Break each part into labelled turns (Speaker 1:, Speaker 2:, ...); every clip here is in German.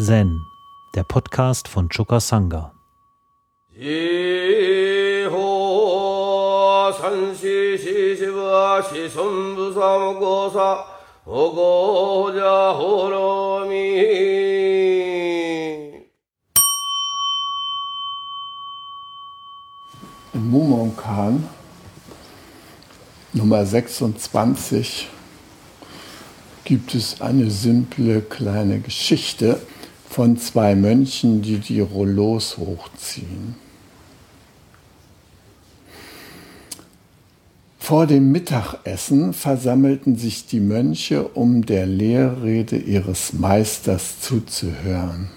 Speaker 1: Zen, der Podcast von Choka Sangha.
Speaker 2: In Mumonkan Nummer 26 gibt es eine simple kleine Geschichte von zwei Mönchen, die die Rollos hochziehen. Vor dem Mittagessen versammelten sich die Mönche, um der Lehrrede ihres Meisters zuzuhören.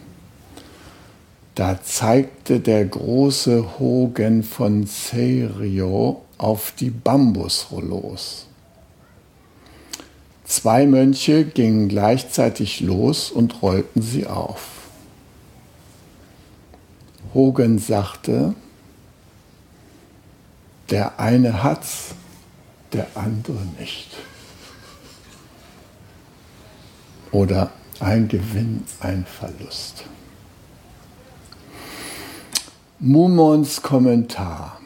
Speaker 2: Da zeigte der große Hogen von Serio auf die Bambusrollos. Zwei Mönche gingen gleichzeitig los und rollten sie auf. Hogan sagte, der eine hat's, der andere nicht. Oder ein Gewinn, ein Verlust. Mumons Kommentar.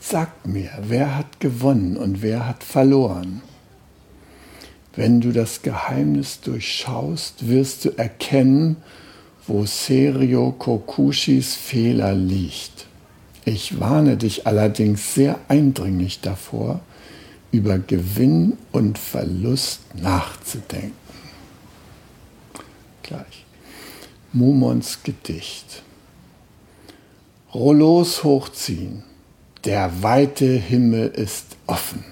Speaker 2: Sagt mir, wer hat gewonnen und wer hat verloren? Wenn du das Geheimnis durchschaust, wirst du erkennen, wo Serio Kokushis Fehler liegt. Ich warne dich allerdings sehr eindringlich davor, über Gewinn und Verlust nachzudenken. Gleich. Mumons Gedicht. Rollos hochziehen. Der weite Himmel ist offen.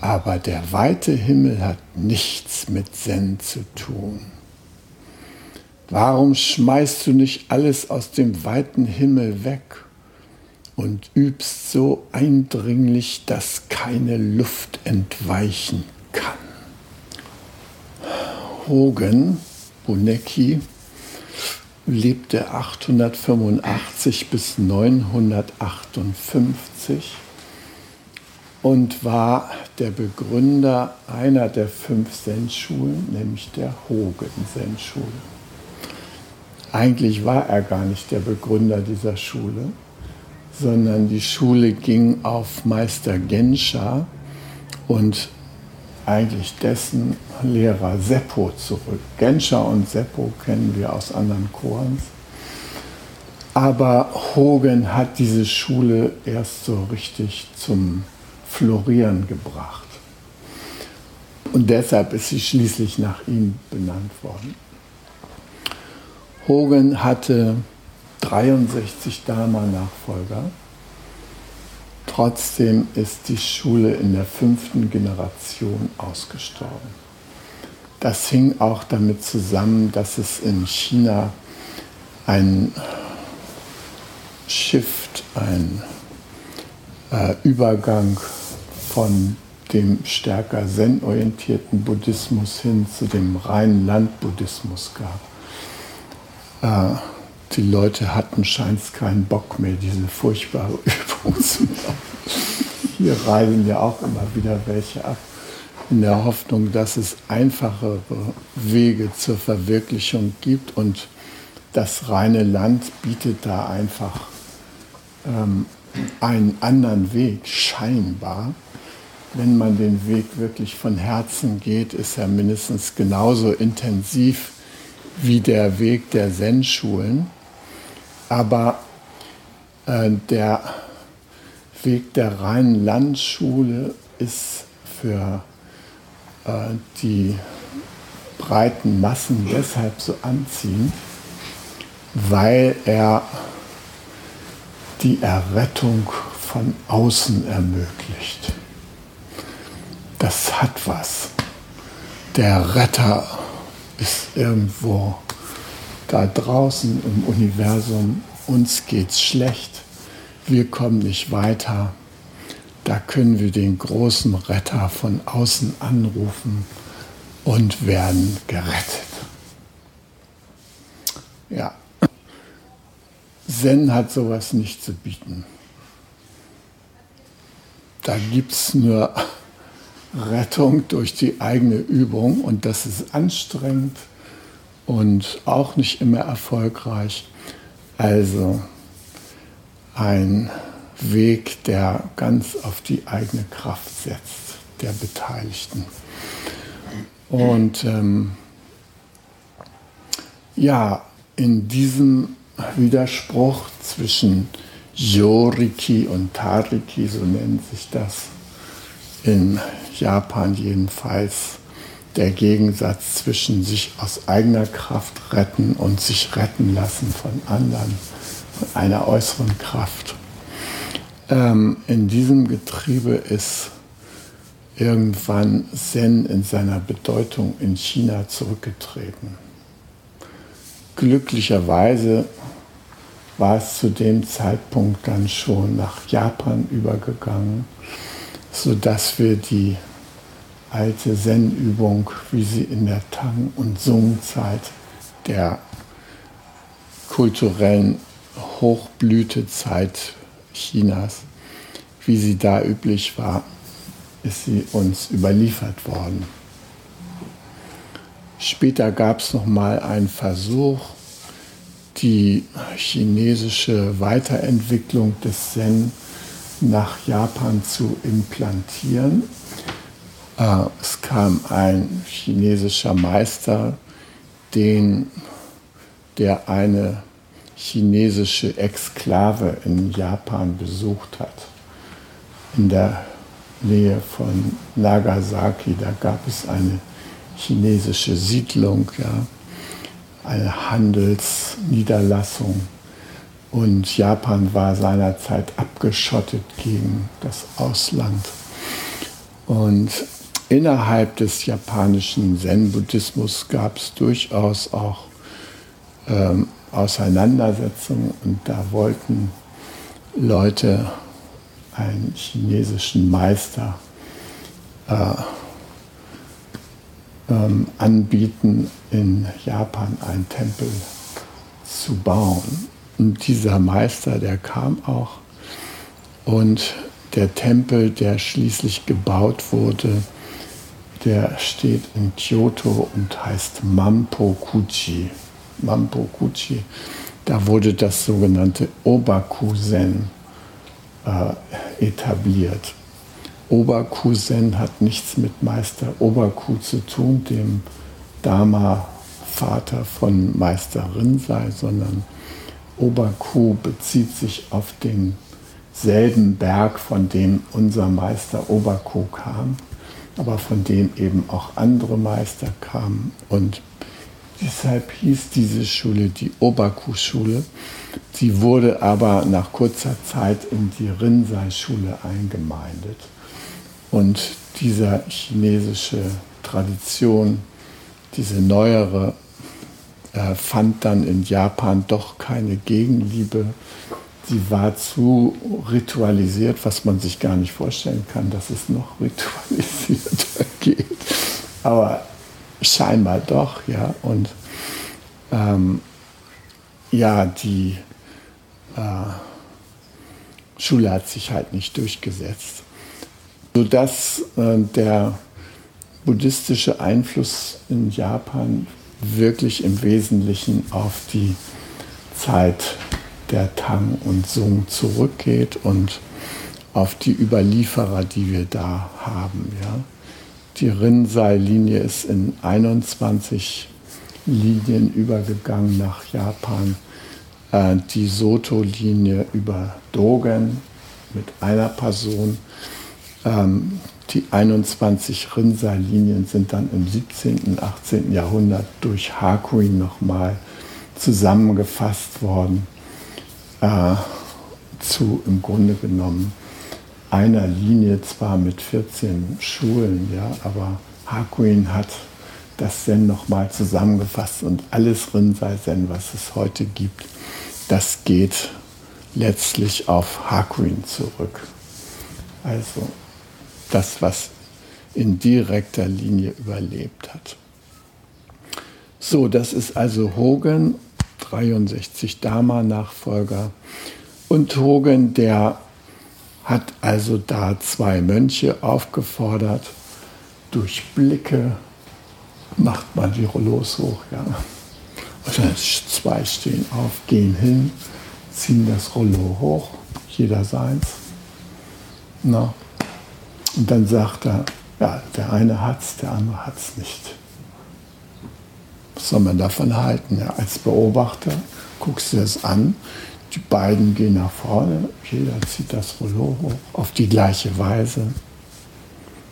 Speaker 2: Aber der weite Himmel hat nichts mit Zen zu tun. Warum schmeißt du nicht alles aus dem weiten Himmel weg und übst so eindringlich, dass keine Luft entweichen kann? Hogan Bunecki lebte 885 bis 958 und war der Begründer einer der fünf Zen-Schulen, nämlich der Hogen-Zen-Schule. Eigentlich war er gar nicht der Begründer dieser Schule, sondern die Schule ging auf Meister Gensha und eigentlich dessen Lehrer Seppo zurück. Gensha und Seppo kennen wir aus anderen Chorens. Aber Hogan hat diese Schule erst so richtig zum Florieren gebracht. Und deshalb ist sie schließlich nach ihm benannt worden. Hogan hatte 63 Dharma-Nachfolger. Trotzdem ist die Schule in der fünften Generation ausgestorben. Das hing auch damit zusammen, dass es in China ein Shift, ein äh, Übergang von dem stärker zen-orientierten Buddhismus hin zu dem reinen Landbuddhismus gab. Äh, die Leute hatten scheint keinen Bock mehr, diese furchtbare Übung zu machen. Hier reisen ja auch immer wieder welche ab, in der Hoffnung, dass es einfachere Wege zur Verwirklichung gibt und das reine Land bietet da einfach ähm, einen anderen Weg, scheinbar. Wenn man den Weg wirklich von Herzen geht, ist er mindestens genauso intensiv wie der Weg der Zen-Schulen. Aber äh, der Weg der reinen Landschule ist für äh, die breiten Massen deshalb so anziehend, weil er die Errettung von außen ermöglicht. Das hat was. Der Retter ist irgendwo da draußen im Universum. Uns geht's schlecht. Wir kommen nicht weiter. Da können wir den großen Retter von außen anrufen und werden gerettet. Ja, Zen hat sowas nicht zu bieten. Da gibt es nur Rettung durch die eigene Übung und das ist anstrengend und auch nicht immer erfolgreich. Also ein Weg, der ganz auf die eigene Kraft setzt, der Beteiligten. Und ähm, ja, in diesem Widerspruch zwischen Yoriki und Tariki, so nennt sich das in Japan jedenfalls, der Gegensatz zwischen sich aus eigener Kraft retten und sich retten lassen von anderen, von einer äußeren Kraft. Ähm, in diesem Getriebe ist irgendwann Zen in seiner Bedeutung in China zurückgetreten. Glücklicherweise war es zu dem Zeitpunkt dann schon nach Japan übergegangen, sodass wir die alte Zen-Übung, wie sie in der Tang- und Sung-Zeit der kulturellen Hochblütezeit Chinas, wie sie da üblich war, ist sie uns überliefert worden. Später gab es noch mal einen Versuch, die chinesische Weiterentwicklung des Zen nach Japan zu implantieren. Äh, es kam ein chinesischer Meister, den, der eine chinesische Exklave in Japan besucht hat, in der Nähe von Nagasaki. Da gab es eine chinesische Siedlung, ja, eine Handelsniederlassung. Und Japan war seinerzeit abgeschottet gegen das Ausland. Und innerhalb des japanischen Zen-Buddhismus gab es durchaus auch ähm, Auseinandersetzungen und da wollten Leute einen chinesischen Meister äh, ähm, anbieten, in Japan einen Tempel zu bauen. Und dieser Meister, der kam auch und der Tempel, der schließlich gebaut wurde, der steht in Kyoto und heißt Mampokuchi. Mampokuchi. Da wurde das sogenannte Obakusen äh, etabliert. Oberkusen hat nichts mit Meister Oberku zu tun, dem Dharma-Vater von Meister Rinzai, sondern Oberku bezieht sich auf denselben Berg, von dem unser Meister Oberku kam, aber von dem eben auch andere Meister kamen. Und deshalb hieß diese Schule die Oberku-Schule. Sie wurde aber nach kurzer Zeit in die Rinzai-Schule eingemeindet. Und diese chinesische Tradition, diese neuere, äh, fand dann in Japan doch keine Gegenliebe. Sie war zu ritualisiert, was man sich gar nicht vorstellen kann, dass es noch ritualisierter geht. Aber scheinbar doch, ja. Und ähm, ja, die äh, Schule hat sich halt nicht durchgesetzt sodass äh, der buddhistische Einfluss in Japan wirklich im Wesentlichen auf die Zeit der Tang und Sung zurückgeht und auf die Überlieferer, die wir da haben. Ja. Die Rinzai-Linie ist in 21 Linien übergegangen nach Japan. Äh, die Soto-Linie über Dogen mit einer Person ähm, die 21 Rinsa-Linien sind dann im 17. und 18. Jahrhundert durch Hakuin nochmal zusammengefasst worden äh, zu im Grunde genommen einer Linie, zwar mit 14 Schulen, ja, aber Hakuin hat das Zen nochmal zusammengefasst und alles Rinzai-Zen, was es heute gibt, das geht letztlich auf Hakuin zurück. Also das, was in direkter Linie überlebt hat. So, das ist also Hogan, 63 Dharma-Nachfolger. Und Hogan, der hat also da zwei Mönche aufgefordert, durch Blicke macht man die Rollos hoch, ja. Zwei stehen auf, gehen hin, ziehen das Rollo hoch, jeder seins. Na. Und dann sagt er, ja, der eine hat's, der andere hat's nicht. Was soll man davon halten? Ja, als Beobachter guckst du das an, die beiden gehen nach vorne, jeder zieht das Rollo hoch, auf die gleiche Weise.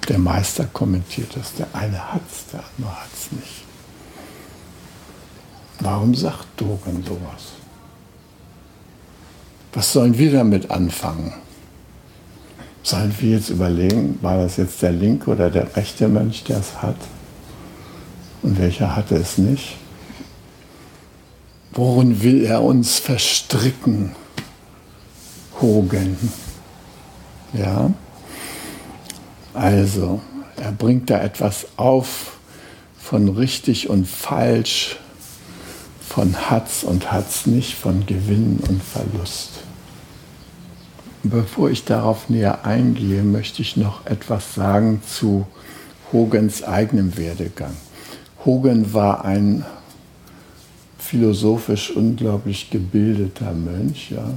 Speaker 2: Der Meister kommentiert das, der eine hat's, der andere hat's nicht. Warum sagt Dogen sowas? Was sollen wir damit anfangen? Sollen wir jetzt überlegen, war das jetzt der linke oder der rechte Mönch, der es hat? Und welcher hatte es nicht? Worin will er uns verstricken, Hogan? Ja? Also, er bringt da etwas auf von richtig und falsch, von Hat's und Hat's nicht, von Gewinn und Verlust. Bevor ich darauf näher eingehe, möchte ich noch etwas sagen zu Hogens eigenem Werdegang. Hogan war ein philosophisch unglaublich gebildeter Mönch. Ja.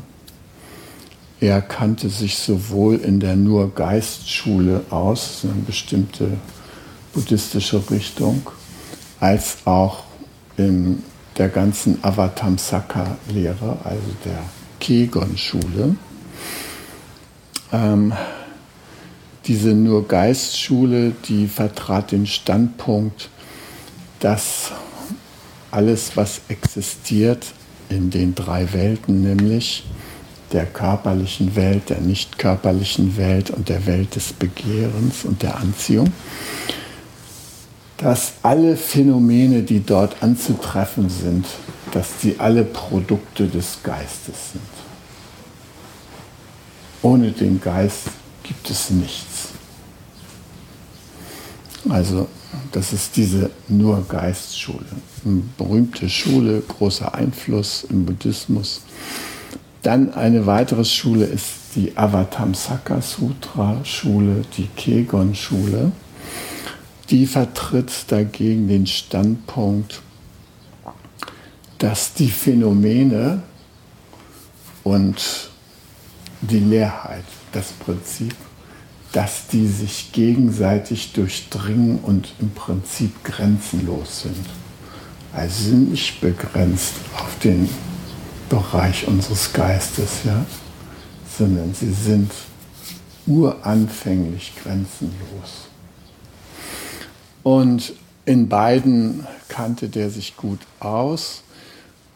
Speaker 2: Er kannte sich sowohl in der Nur-Geist-Schule aus, eine bestimmte buddhistische Richtung, als auch in der ganzen Avatamsaka-Lehre, also der Kegon-Schule. Ähm, diese Nur-Geist-Schule, die vertrat den Standpunkt, dass alles, was existiert in den drei Welten, nämlich der körperlichen Welt, der nicht körperlichen Welt und der Welt des Begehrens und der Anziehung, dass alle Phänomene, die dort anzutreffen sind, dass die alle Produkte des Geistes sind. Ohne den Geist gibt es nichts. Also das ist diese nur Geistschule. Eine berühmte Schule, großer Einfluss im Buddhismus. Dann eine weitere Schule ist die Avatamsaka Sutra Schule, die Kegon Schule. Die vertritt dagegen den Standpunkt, dass die Phänomene und die Leerheit, das Prinzip dass die sich gegenseitig durchdringen und im Prinzip grenzenlos sind. Also sind nicht begrenzt auf den Bereich unseres Geistes, ja, sondern sie sind uranfänglich grenzenlos. Und in beiden kannte der sich gut aus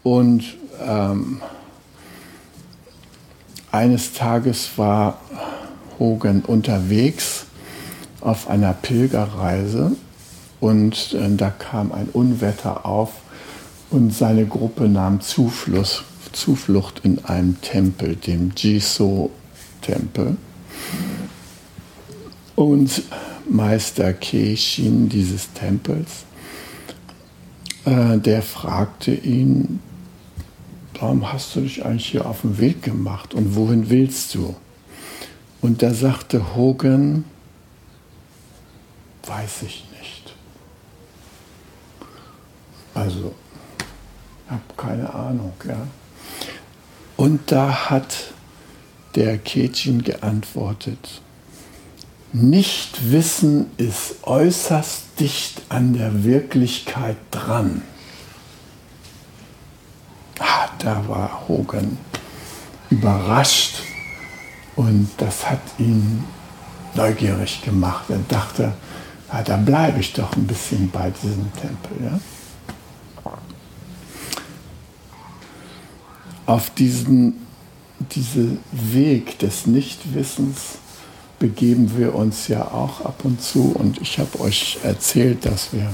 Speaker 2: und ähm, eines Tages war Hogan unterwegs auf einer Pilgerreise und äh, da kam ein Unwetter auf und seine Gruppe nahm Zufluss, Zuflucht in einem Tempel, dem Jiso-Tempel. Und Meister Keishin dieses Tempels, äh, der fragte ihn, warum hast du dich eigentlich hier auf den Weg gemacht und wohin willst du? Und da sagte Hogan, weiß ich nicht. Also, habe keine Ahnung. Ja. Und da hat der Kejin geantwortet, Nichtwissen ist äußerst dicht an der Wirklichkeit dran. Ah, da war Hogan überrascht und das hat ihn neugierig gemacht. Er dachte, ja, da bleibe ich doch ein bisschen bei diesem Tempel. Ja? Auf diesen, diesen Weg des Nichtwissens begeben wir uns ja auch ab und zu. Und ich habe euch erzählt, dass wir,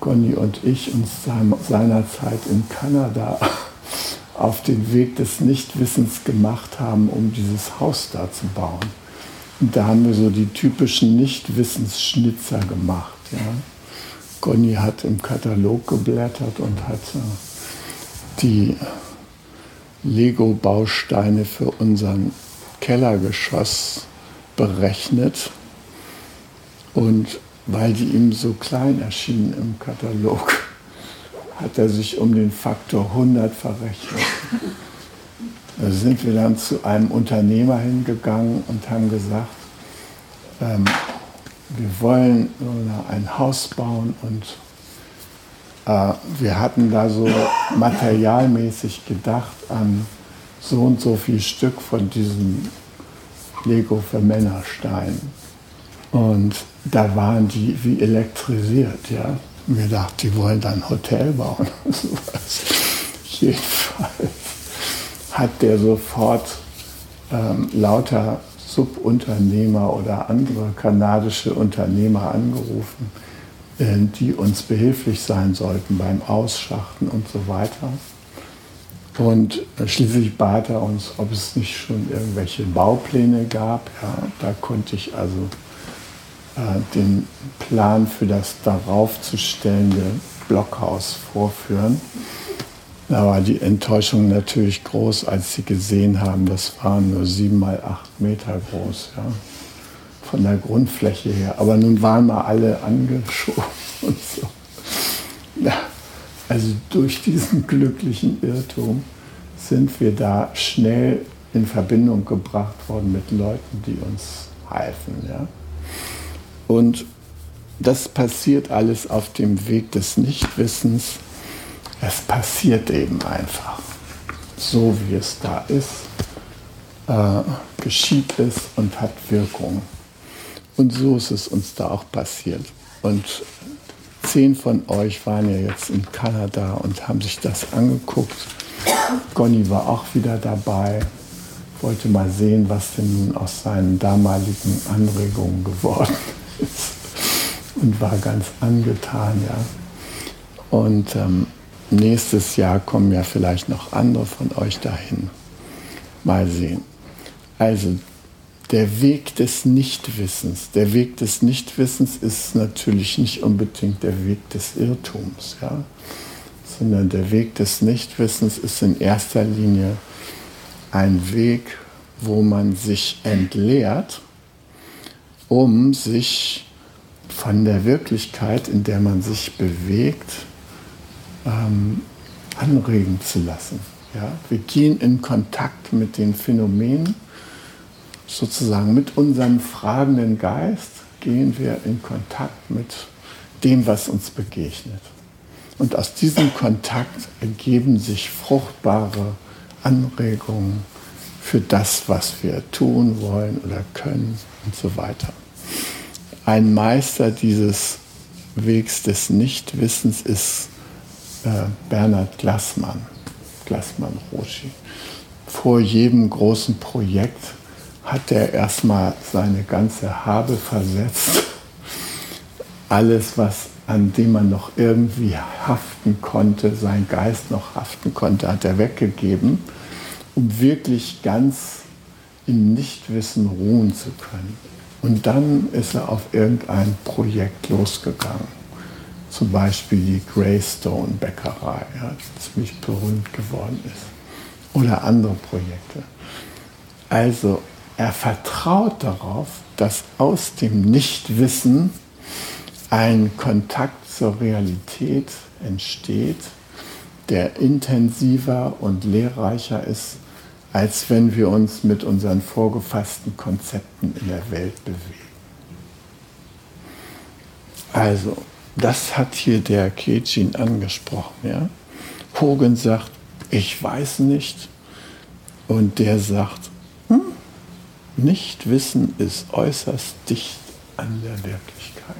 Speaker 2: Conny und ich, uns seinerzeit in Kanada auf den Weg des Nichtwissens gemacht haben, um dieses Haus da zu bauen. Und da haben wir so die typischen Nichtwissensschnitzer gemacht. Ja. Conny hat im Katalog geblättert und hat äh, die Lego-Bausteine für unseren Kellergeschoss berechnet. Und weil die ihm so klein erschienen im Katalog, hat er sich um den Faktor 100 verrechnet. Da sind wir dann zu einem Unternehmer hingegangen und haben gesagt, ähm, wir wollen ein Haus bauen und äh, wir hatten da so materialmäßig gedacht an so und so viel Stück von diesem Lego für Männerstein. Und da waren die wie elektrisiert, ja. Und wir dachten, die wollen dann ein Hotel bauen. Jedenfalls hat der sofort ähm, lauter Subunternehmer oder andere kanadische Unternehmer angerufen, äh, die uns behilflich sein sollten beim Ausschachten und so weiter. Und schließlich bat er uns, ob es nicht schon irgendwelche Baupläne gab. Ja, da konnte ich also äh, den Plan für das darauf zu stellende Blockhaus vorführen. Da war die Enttäuschung natürlich groß, als sie gesehen haben, das waren nur sieben mal acht Meter groß, ja, von der Grundfläche her. Aber nun waren wir alle angeschoben und so. Ja, also durch diesen glücklichen Irrtum sind wir da schnell in Verbindung gebracht worden mit Leuten, die uns halfen. Ja. Und das passiert alles auf dem Weg des Nichtwissens es passiert eben einfach. So wie es da ist, äh, geschieht es und hat Wirkung. Und so ist es uns da auch passiert. Und zehn von euch waren ja jetzt in Kanada und haben sich das angeguckt. Gonny war auch wieder dabei, wollte mal sehen, was denn nun aus seinen damaligen Anregungen geworden ist. Und war ganz angetan, ja. Und ähm, nächstes Jahr kommen ja vielleicht noch andere von euch dahin. Mal sehen. Also der Weg des Nichtwissens. Der Weg des Nichtwissens ist natürlich nicht unbedingt der Weg des Irrtums, ja? sondern der Weg des Nichtwissens ist in erster Linie ein Weg, wo man sich entleert, um sich von der Wirklichkeit, in der man sich bewegt, ähm, anregen zu lassen. Ja? Wir gehen in Kontakt mit den Phänomenen, sozusagen mit unserem fragenden Geist gehen wir in Kontakt mit dem, was uns begegnet. Und aus diesem Kontakt ergeben sich fruchtbare Anregungen für das, was wir tun wollen oder können und so weiter. Ein Meister dieses Wegs des Nichtwissens ist äh, Bernhard Glassmann, Glassmann Roshi. Vor jedem großen Projekt hat er erstmal seine ganze Habe versetzt. Alles, was an dem man noch irgendwie haften konnte, sein Geist noch haften konnte, hat er weggegeben, um wirklich ganz im Nichtwissen ruhen zu können. Und dann ist er auf irgendein Projekt losgegangen zum Beispiel die Greystone Bäckerei, ja, die ziemlich berühmt geworden ist. Oder andere Projekte. Also er vertraut darauf, dass aus dem Nichtwissen ein Kontakt zur Realität entsteht, der intensiver und lehrreicher ist, als wenn wir uns mit unseren vorgefassten Konzepten in der Welt bewegen. Also, das hat hier der Kejin angesprochen. Ja? Hogan sagt, ich weiß nicht. Und der sagt, hm, Nichtwissen ist äußerst dicht an der Wirklichkeit.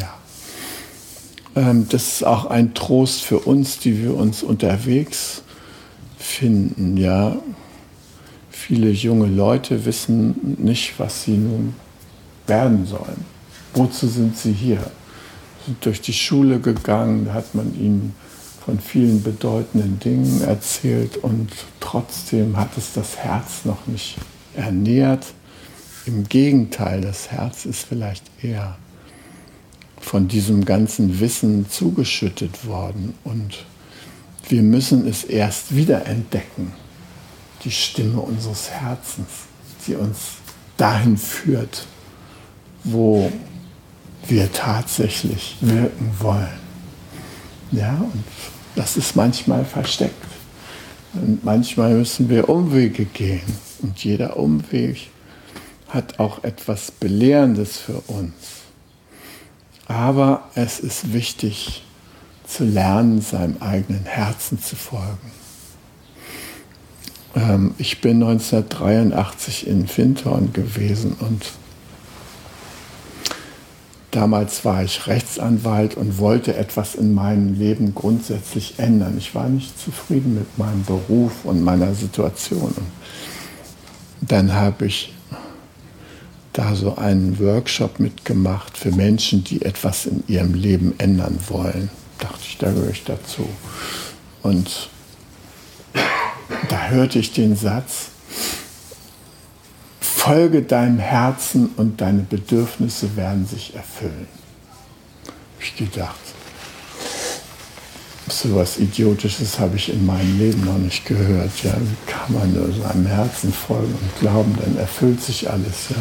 Speaker 2: Ja. Ähm, das ist auch ein Trost für uns, die wir uns unterwegs finden. Ja. Viele junge Leute wissen nicht, was sie nun werden sollen. Wozu sind sie hier? Sind durch die Schule gegangen, hat man ihnen von vielen bedeutenden Dingen erzählt und trotzdem hat es das Herz noch nicht ernährt. Im Gegenteil, das Herz ist vielleicht eher von diesem ganzen Wissen zugeschüttet worden und wir müssen es erst wieder entdecken, die Stimme unseres Herzens, die uns dahin führt, wo wir tatsächlich wirken wollen. Ja, und das ist manchmal versteckt. Und manchmal müssen wir Umwege gehen. Und jeder Umweg hat auch etwas Belehrendes für uns. Aber es ist wichtig zu lernen, seinem eigenen Herzen zu folgen. Ähm, ich bin 1983 in Findhorn gewesen und damals war ich Rechtsanwalt und wollte etwas in meinem Leben grundsätzlich ändern. Ich war nicht zufrieden mit meinem Beruf und meiner Situation. Und dann habe ich da so einen Workshop mitgemacht für Menschen, die etwas in ihrem Leben ändern wollen. Dachte ich, da gehöre ich dazu. Und da hörte ich den Satz, folge deinem Herzen und deine Bedürfnisse werden sich erfüllen. Ich gedacht, so was Idiotisches habe ich in meinem Leben noch nicht gehört. Ja, wie kann man nur seinem Herzen folgen und glauben, dann erfüllt sich alles. Ja?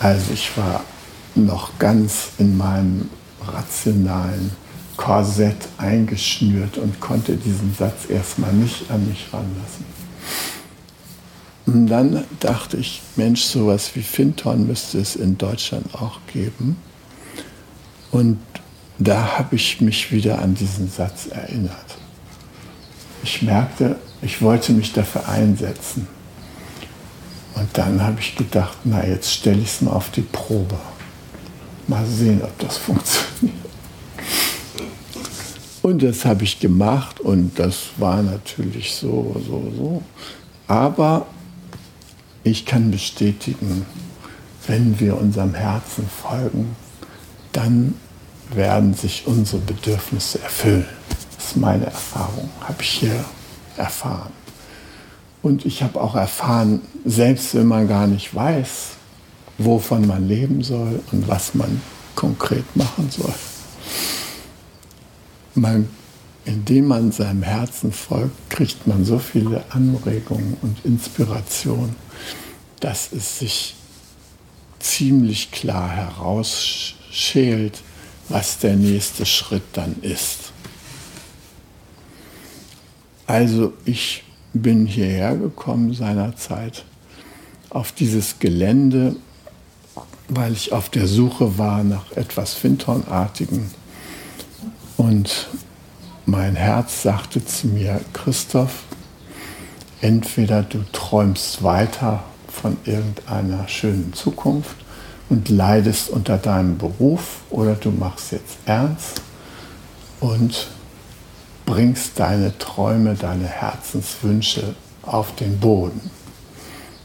Speaker 2: Also ich war noch ganz in meinem rationalen Korsett eingeschnürt und konnte diesen Satz erstmal nicht an mich ranlassen. Und dann dachte ich, Mensch, sowas wie Finton müsste es in Deutschland auch geben. Und da habe ich mich wieder an diesen Satz erinnert. Ich merkte, ich wollte mich dafür einsetzen. Und dann habe ich gedacht, na jetzt stelle ich es mal auf die Probe. Mal sehen, ob das funktioniert. Und das habe ich gemacht und das war natürlich so, so, so. Aber ich kann bestätigen, wenn wir unserem Herzen folgen, dann werden sich unsere Bedürfnisse erfüllen. Das ist meine Erfahrung, habe ich hier erfahren. Und ich habe auch erfahren, selbst wenn man gar nicht weiß, wovon man leben soll und was man konkret machen soll, man, indem man seinem Herzen folgt, kriegt man so viele Anregungen und Inspirationen, dass es sich ziemlich klar herausschält, was der nächste Schritt dann ist. Also ich bin hierher gekommen seinerzeit auf dieses Gelände, weil ich auf der Suche war nach etwas Fintornartigen. Und mein Herz sagte zu mir, Christoph, entweder du träumst weiter von irgendeiner schönen Zukunft und leidest unter deinem Beruf oder du machst jetzt ernst und bringst deine Träume, deine Herzenswünsche auf den Boden.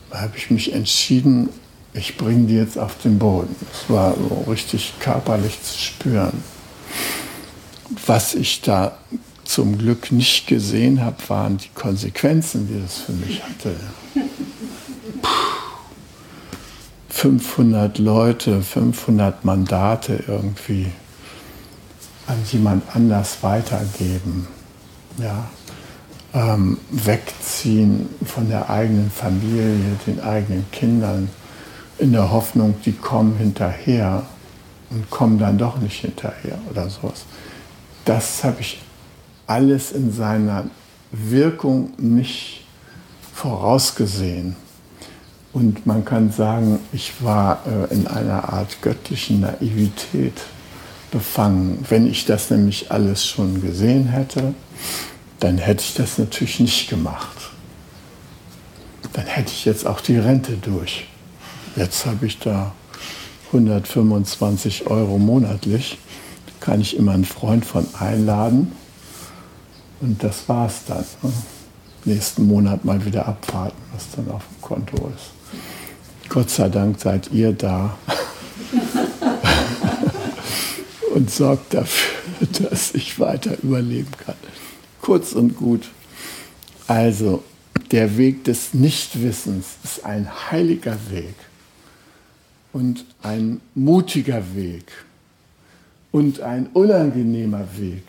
Speaker 2: Da habe ich mich entschieden, ich bringe die jetzt auf den Boden. Es war so richtig körperlich zu spüren. Was ich da zum Glück nicht gesehen habe, waren die Konsequenzen, die das für mich hatte. 500 Leute, 500 Mandate irgendwie an jemand anders weitergeben. Ja? Ähm, wegziehen von der eigenen Familie, den eigenen Kindern, in der Hoffnung, die kommen hinterher und kommen dann doch nicht hinterher oder sowas. Das habe ich alles in seiner Wirkung nicht vorausgesehen. Und man kann sagen, ich war äh, in einer Art göttlichen Naivität befangen. Wenn ich das nämlich alles schon gesehen hätte, dann hätte ich das natürlich nicht gemacht. Dann hätte ich jetzt auch die Rente durch. Jetzt habe ich da 125 Euro monatlich. Kann ich immer einen Freund von einladen. Und das war's dann. Ne? Nächsten Monat mal wieder abwarten, was dann auf dem Konto ist. Gott sei Dank seid ihr da und sorgt dafür, dass ich weiter überleben kann. Kurz und gut. Also, der Weg des Nichtwissens ist ein heiliger Weg und ein mutiger Weg und ein unangenehmer Weg,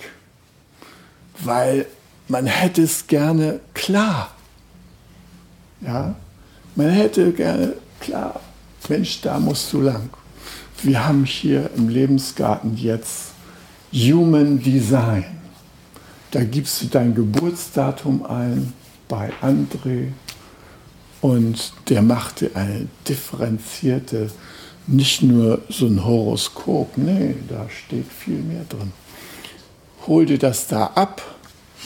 Speaker 2: weil man hätte es gerne klar. Ja, man hätte gerne klar, Mensch, da musst du lang. Wir haben hier im Lebensgarten jetzt Human Design. Da gibst du dein Geburtsdatum ein bei André und der machte eine differenzierte, nicht nur so ein Horoskop, nee, da steht viel mehr drin. Hol dir das da ab,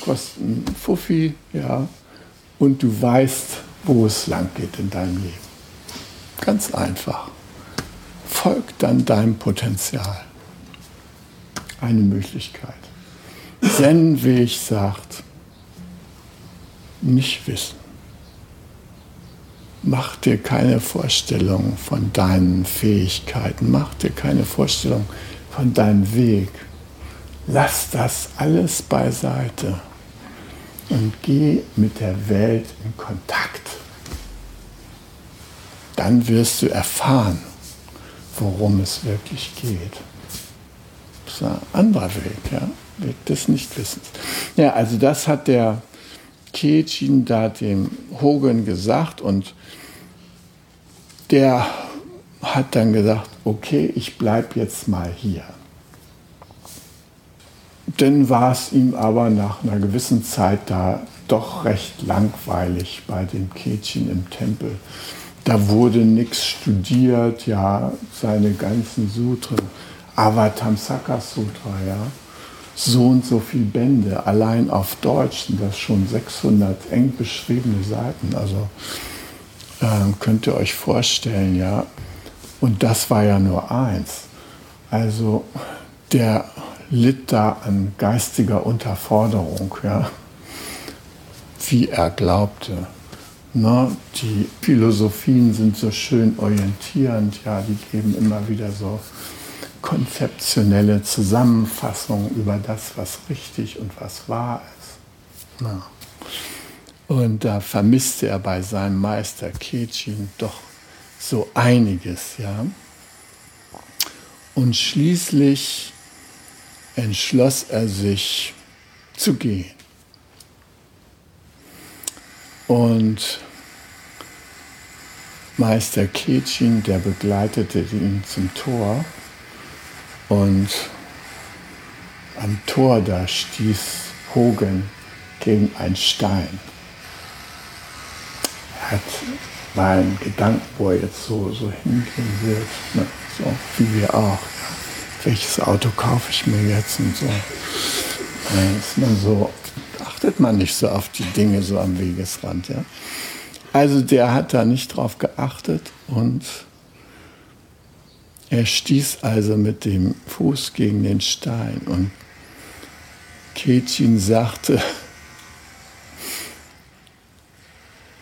Speaker 2: kostet ein Fuffi, ja, und du weißt, wo es lang geht in deinem Leben. Ganz einfach. Folg dann deinem Potenzial. Eine Möglichkeit. Zen-Weg sagt, nicht wissen. Mach dir keine Vorstellung von deinen Fähigkeiten, mach dir keine Vorstellung von deinem Weg. Lass das alles beiseite und geh mit der Welt in Kontakt. Dann wirst du erfahren, worum es wirklich geht. Das ist ein anderer Weg, ja, Weg des Nichtwissens. Ja, also das hat der Kejin da dem Hogan gesagt und der hat dann gesagt, okay, ich bleibe jetzt mal hier. Dann war es ihm aber nach einer gewissen Zeit da doch recht langweilig bei dem Kejin im Tempel. Da wurde nichts studiert, ja, seine ganzen Sutren, Avatamsaka Sutra, ja, so und so viele Bände, allein auf Deutsch sind das schon 600 eng beschriebene Seiten, also äh, könnt ihr euch vorstellen, ja. Und das war ja nur eins. Also der litt da an geistiger Unterforderung, ja, wie er glaubte. Ne? Die Philosophien sind so schön orientierend, ja, die geben immer wieder so konzeptionelle Zusammenfassungen über das, was richtig und was wahr ist. Ja. Und da vermisste er bei seinem Meister Kechin doch so einiges, ja. Und schließlich entschloss er sich zu gehen. Und Meister Kechin, der begleitete ihn zum Tor und am Tor da stieß Hogan gegen einen Stein. Er hat mal einen Gedanken, wo er jetzt so, so hingehen wird, ne? so wie wir auch welches Auto kaufe ich mir jetzt und so. Da ist man so, achtet man nicht so auf die Dinge so am Wegesrand. Ja? Also der hat da nicht drauf geachtet und er stieß also mit dem Fuß gegen den Stein und Ketchin sagte,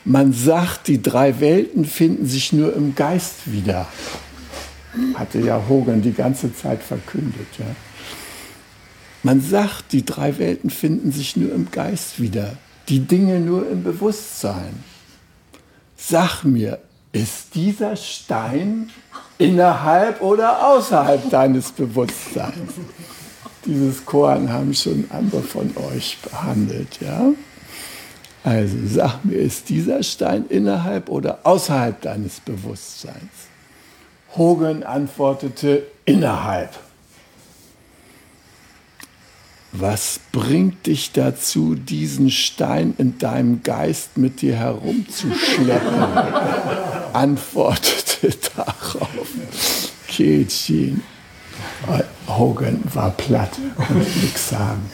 Speaker 2: man sagt, die drei Welten finden sich nur im Geist wieder hatte ja Hogan die ganze Zeit verkündet. Ja. Man sagt, die drei Welten finden sich nur im Geist wieder, die Dinge nur im Bewusstsein. Sag mir, ist dieser Stein innerhalb oder außerhalb deines Bewusstseins? Dieses Korn haben schon andere von euch behandelt, ja? Also sag mir, ist dieser Stein innerhalb oder außerhalb deines Bewusstseins? Hogan antwortete innerhalb. Was bringt dich dazu, diesen Stein in deinem Geist mit dir herumzuschleppen? antwortete darauf Kechin. Hogan war platt und nichts sagen.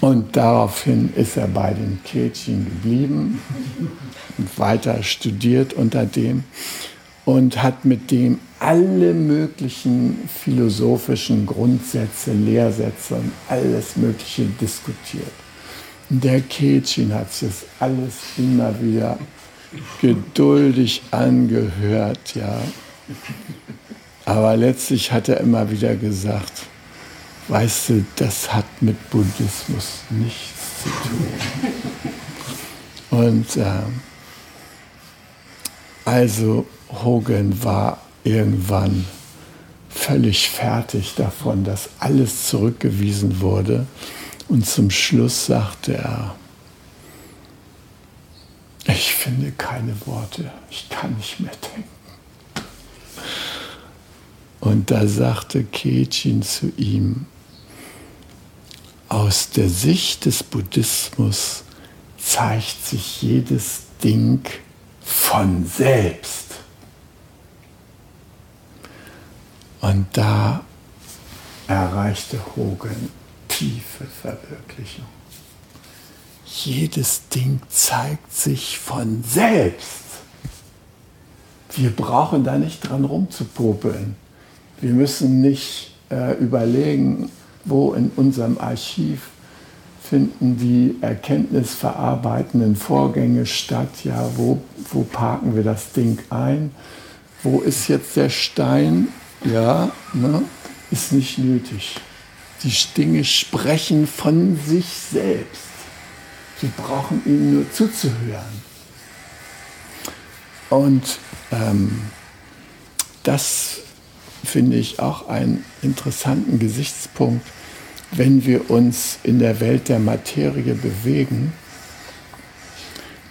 Speaker 2: Und daraufhin ist er bei den Kechin geblieben und weiter studiert unter dem und hat mit dem alle möglichen philosophischen Grundsätze, Lehrsätze und alles Mögliche diskutiert. Der Kechin hat sich das alles immer wieder geduldig angehört, ja. Aber letztlich hat er immer wieder gesagt, weißt du, das hat mit Buddhismus nichts zu tun. Und äh, also Hogan war irgendwann völlig fertig davon, dass alles zurückgewiesen wurde. Und zum Schluss sagte er, ich finde keine Worte, ich kann nicht mehr denken. Und da sagte Kejin zu ihm, aus der Sicht des Buddhismus zeigt sich jedes Ding von selbst. Und da erreichte Hogan tiefe Verwirklichung. Jedes Ding zeigt sich von selbst. Wir brauchen da nicht dran rumzupopeln. Wir müssen nicht äh, überlegen, wo in unserem Archiv finden die erkenntnisverarbeitenden Vorgänge statt. Ja, wo, wo parken wir das Ding ein? Wo ist jetzt der Stein? Ja, ne? ist nicht nötig. Die Dinge sprechen von sich selbst. Wir brauchen ihnen nur zuzuhören. Und ähm, das finde ich auch einen interessanten Gesichtspunkt, wenn wir uns in der Welt der Materie bewegen,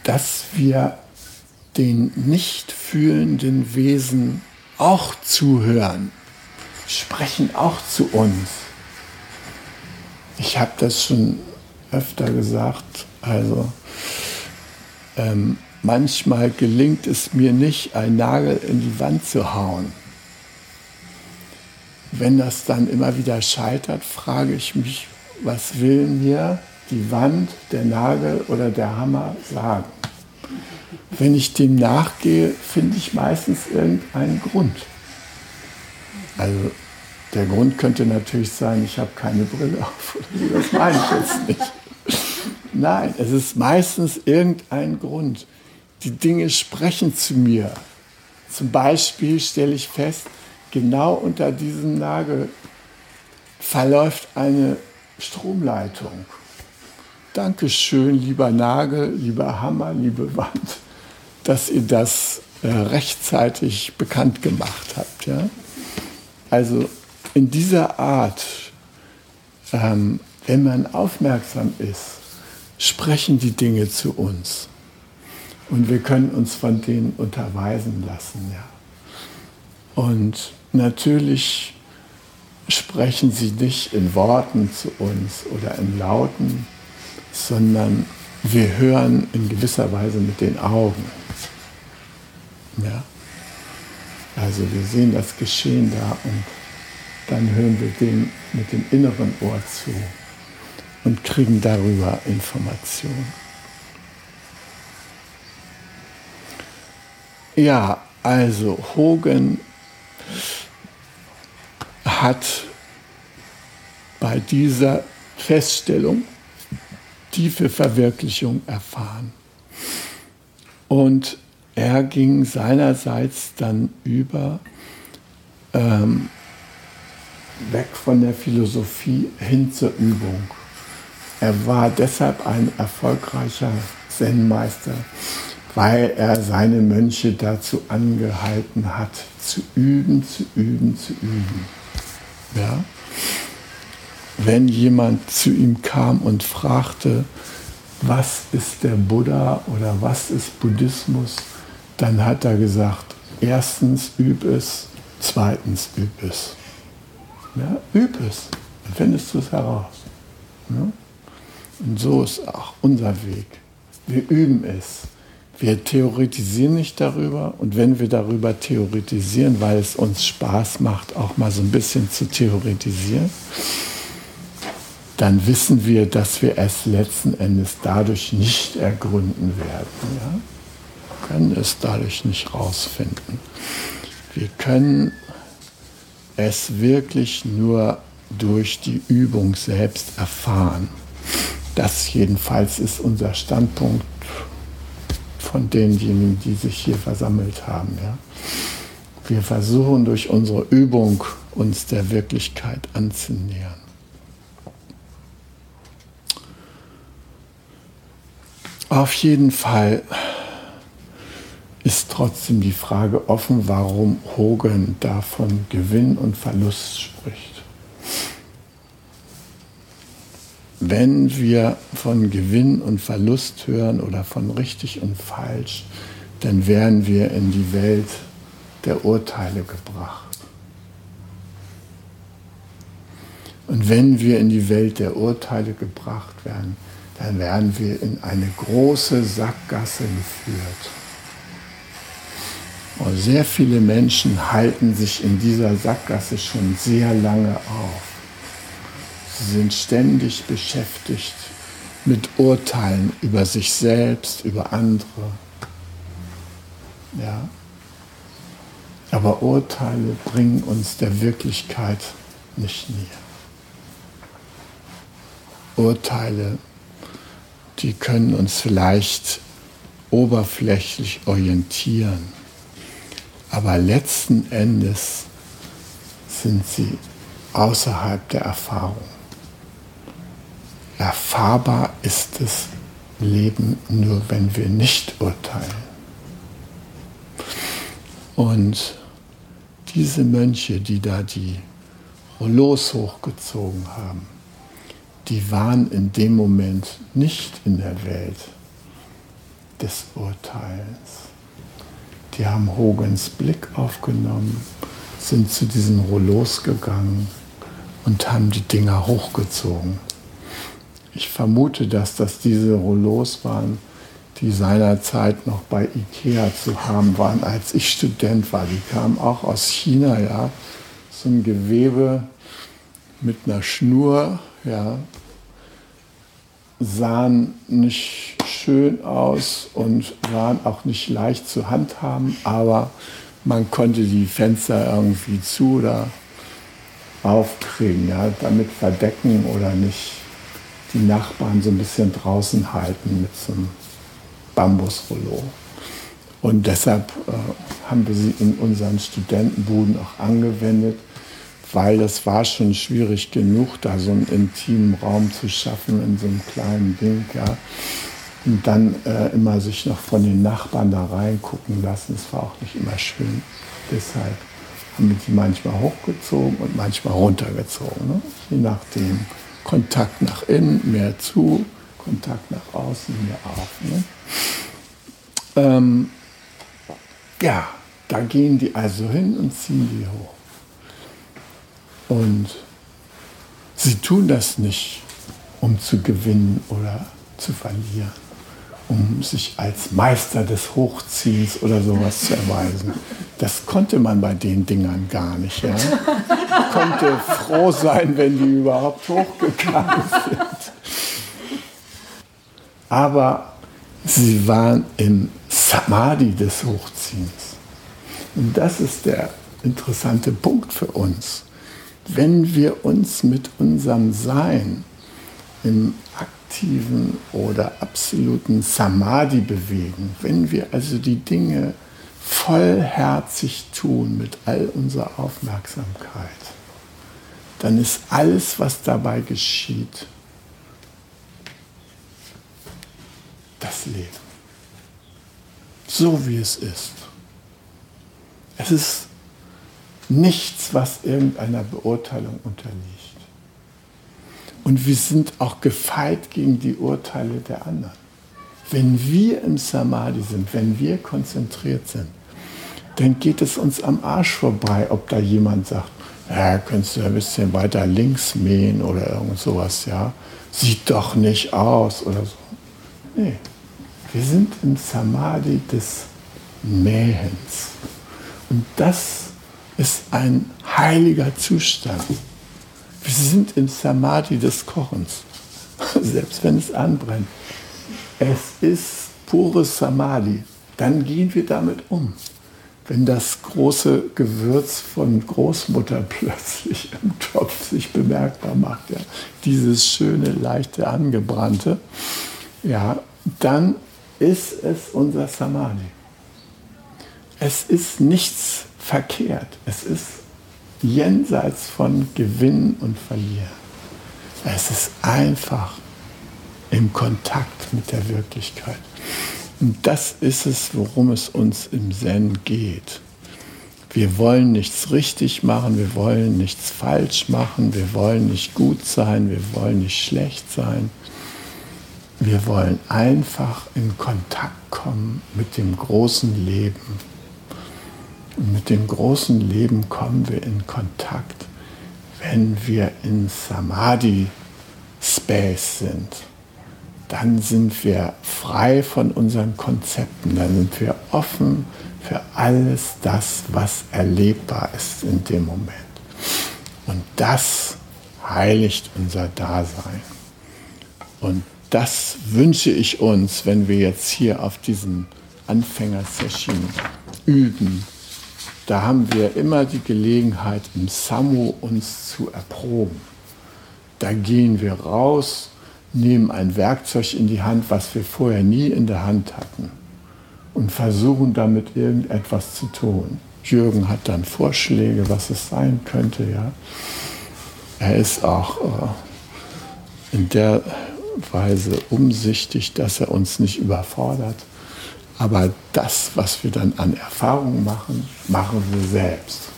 Speaker 2: dass wir den nicht fühlenden Wesen auch zuhören, sprechen auch zu uns. Ich habe das schon öfter gesagt, also ähm, manchmal gelingt es mir nicht, einen Nagel in die Wand zu hauen. Wenn das dann immer wieder scheitert, frage ich mich, was will mir die Wand, der Nagel oder der Hammer sagen? Wenn ich dem nachgehe, finde ich meistens irgendeinen Grund. Also der Grund könnte natürlich sein, ich habe keine Brille auf. Das meine ich jetzt nicht. Nein, es ist meistens irgendein Grund. Die Dinge sprechen zu mir. Zum Beispiel stelle ich fest, genau unter diesem Nagel verläuft eine Stromleitung. Dankeschön, lieber Nagel, lieber Hammer, liebe Wand, dass ihr das äh, rechtzeitig bekannt gemacht habt. Ja? Also in dieser Art, ähm, wenn man aufmerksam ist, sprechen die Dinge zu uns. Und wir können uns von denen unterweisen lassen. Ja. Und Natürlich sprechen sie nicht in Worten zu uns oder in Lauten, sondern wir hören in gewisser Weise mit den Augen. Ja? Also wir sehen das Geschehen da und dann hören wir dem mit dem inneren Ohr zu und kriegen darüber Informationen. Ja, also Hogan hat bei dieser Feststellung tiefe Verwirklichung erfahren. Und er ging seinerseits dann über, ähm, weg von der Philosophie hin zur Übung. Er war deshalb ein erfolgreicher Zen-Meister, weil er seine Mönche dazu angehalten hat, zu üben, zu üben, zu üben. Ja? Wenn jemand zu ihm kam und fragte, was ist der Buddha oder was ist Buddhismus, dann hat er gesagt, erstens üb es, zweitens üb es. Ja, üb es, dann findest du es heraus. Ja? Und so ist auch unser Weg. Wir üben es. Wir theoretisieren nicht darüber und wenn wir darüber theoretisieren, weil es uns Spaß macht, auch mal so ein bisschen zu theoretisieren, dann wissen wir, dass wir es letzten Endes dadurch nicht ergründen werden. Ja? Wir können es dadurch nicht rausfinden. Wir können es wirklich nur durch die Übung selbst erfahren. Das jedenfalls ist unser Standpunkt von denjenigen, die sich hier versammelt haben. Ja. Wir versuchen durch unsere Übung uns der Wirklichkeit anzunähern. Auf jeden Fall ist trotzdem die Frage offen, warum Hogan da von Gewinn und Verlust spricht. wenn wir von Gewinn und Verlust hören oder von richtig und falsch, dann werden wir in die Welt der Urteile gebracht. Und wenn wir in die Welt der Urteile gebracht werden, dann werden wir in eine große Sackgasse geführt. Und sehr viele Menschen halten sich in dieser Sackgasse schon sehr lange auf. Sie sind ständig beschäftigt mit Urteilen über sich selbst, über andere. Ja. Aber Urteile bringen uns der Wirklichkeit nicht näher. Urteile, die können uns vielleicht oberflächlich orientieren, aber letzten Endes sind sie außerhalb der Erfahrung. Erfahrbar ist das Leben nur, wenn wir nicht urteilen. Und diese Mönche, die da die Rollos hochgezogen haben, die waren in dem Moment nicht in der Welt des Urteilens. Die haben Hogens Blick aufgenommen, sind zu diesen Rollos gegangen und haben die Dinger hochgezogen. Ich vermute, dass das diese Rollos waren, die seinerzeit noch bei Ikea zu haben waren, als ich Student war. Die kamen auch aus China, ja. So ein Gewebe mit einer Schnur, ja, sahen nicht schön aus und waren auch nicht leicht zu handhaben, aber man konnte die Fenster irgendwie zu oder aufkriegen, ja, damit verdecken oder nicht die Nachbarn so ein bisschen draußen halten mit so einem Bambusrollo. Und deshalb äh, haben wir sie in unseren Studentenbuden auch angewendet weil das war schon schwierig genug, da so einen intimen Raum zu schaffen in so einem kleinen Ding. Ja. Und dann äh, immer sich noch von den Nachbarn da reingucken lassen, das war auch nicht immer schön. Deshalb haben wir die manchmal hochgezogen und manchmal runtergezogen. Ne? Je nachdem. Kontakt nach innen, mehr zu, Kontakt nach außen, mehr auf. Ne? Ähm, ja, da gehen die also hin und ziehen die hoch. Und sie tun das nicht, um zu gewinnen oder zu verlieren, um sich als Meister des Hochziehens oder sowas zu erweisen. Das konnte man bei den Dingern gar nicht. Ja? konnte froh sein, wenn die überhaupt hochgegangen sind. Aber sie waren im Samadhi des Hochziehens. Und das ist der interessante Punkt für uns wenn wir uns mit unserem Sein im aktiven oder absoluten Samadhi bewegen, wenn wir also die Dinge vollherzig tun mit all unserer Aufmerksamkeit, dann ist alles, was dabei geschieht, das Leben. So wie es ist. Es ist nichts, was irgendeiner Beurteilung unterliegt. Und wir sind auch gefeit gegen die Urteile der anderen. Wenn wir im Samadhi sind, wenn wir konzentriert sind, dann geht es uns am Arsch vorbei, ob da jemand sagt, ja, könntest du ein bisschen weiter links mähen oder irgend sowas, ja. Sieht doch nicht aus oder so. Nee, wir sind im Samadhi des Mähens. Und das ist ein heiliger Zustand. Wir sind im Samadhi des Kochens, selbst wenn es anbrennt. Es ist pures Samadhi. Dann gehen wir damit um. Wenn das große Gewürz von Großmutter plötzlich im Topf sich bemerkbar macht, ja, dieses schöne, leichte, angebrannte, ja, dann ist es unser Samadhi. Es ist nichts verkehrt. Es ist jenseits von Gewinnen und Verlieren. Es ist einfach im Kontakt mit der Wirklichkeit. Und das ist es, worum es uns im Zen geht. Wir wollen nichts richtig machen, wir wollen nichts falsch machen, wir wollen nicht gut sein, wir wollen nicht schlecht sein. Wir wollen einfach in Kontakt kommen mit dem großen Leben und mit dem großen Leben kommen wir in Kontakt, wenn wir in Samadhi Space sind, dann sind wir frei von unseren Konzepten, dann sind wir offen für alles das, was erlebbar ist in dem Moment. Und das heiligt unser Dasein. Und das wünsche ich uns, wenn wir jetzt hier auf diesen Anfänger-Session üben. Da haben wir immer die Gelegenheit, im Samu uns zu erproben. Da gehen wir raus, nehmen ein Werkzeug in die Hand, was wir vorher nie in der Hand hatten und versuchen damit irgendetwas zu tun. Jürgen hat dann Vorschläge, was es sein könnte. Ja. Er ist auch äh, in der Weise umsichtig, dass er uns nicht überfordert. Aber das, was wir dann an Erfahrungen machen, machen wir selbst.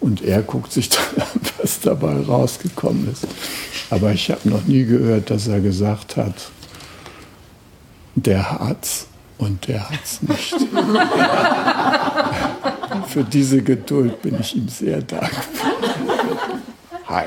Speaker 2: Und er guckt sich dann an, was dabei rausgekommen ist. Aber ich habe noch nie gehört, dass er gesagt hat, der hat's und der hat's nicht. Für diese Geduld bin ich ihm sehr dankbar. Hi.